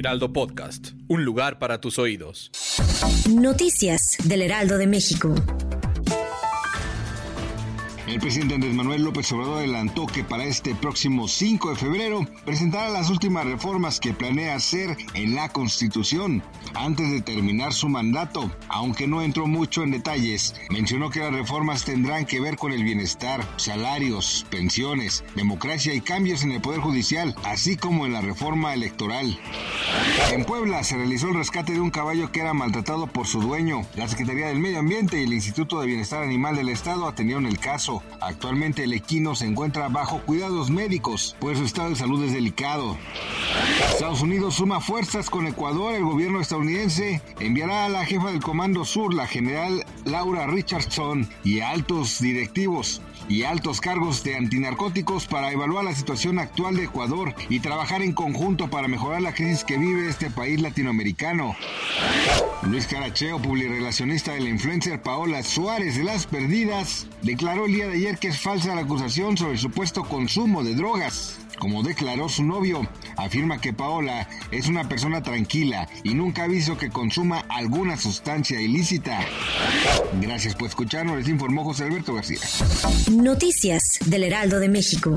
Heraldo Podcast. Un lugar para tus oídos. Noticias del Heraldo de México. El presidente Andrés Manuel López Obrador adelantó que para este próximo 5 de febrero presentará las últimas reformas que planea hacer en la Constitución antes de terminar su mandato. Aunque no entró mucho en detalles, mencionó que las reformas tendrán que ver con el bienestar, salarios, pensiones, democracia y cambios en el Poder Judicial, así como en la reforma electoral. En Puebla se realizó el rescate de un caballo que era maltratado por su dueño. La Secretaría del Medio Ambiente y el Instituto de Bienestar Animal del Estado atendieron el caso. Actualmente el equino se encuentra bajo cuidados médicos, pues su estado de salud es delicado. Estados Unidos suma fuerzas con Ecuador. El gobierno estadounidense enviará a la jefa del Comando Sur, la general Laura Richardson, y a altos directivos y altos cargos de antinarcóticos para evaluar la situación actual de Ecuador y trabajar en conjunto para mejorar la crisis que vive este país latinoamericano. Luis Caracheo, publirelacionista de la influencer Paola Suárez de Las Perdidas, declaró el día de ayer que es falsa la acusación sobre el supuesto consumo de drogas. Como declaró su novio, afirma que Paola es una persona tranquila y nunca ha visto que consuma alguna sustancia ilícita. Gracias por escucharnos, les informó José Alberto García. Noticias del Heraldo de México.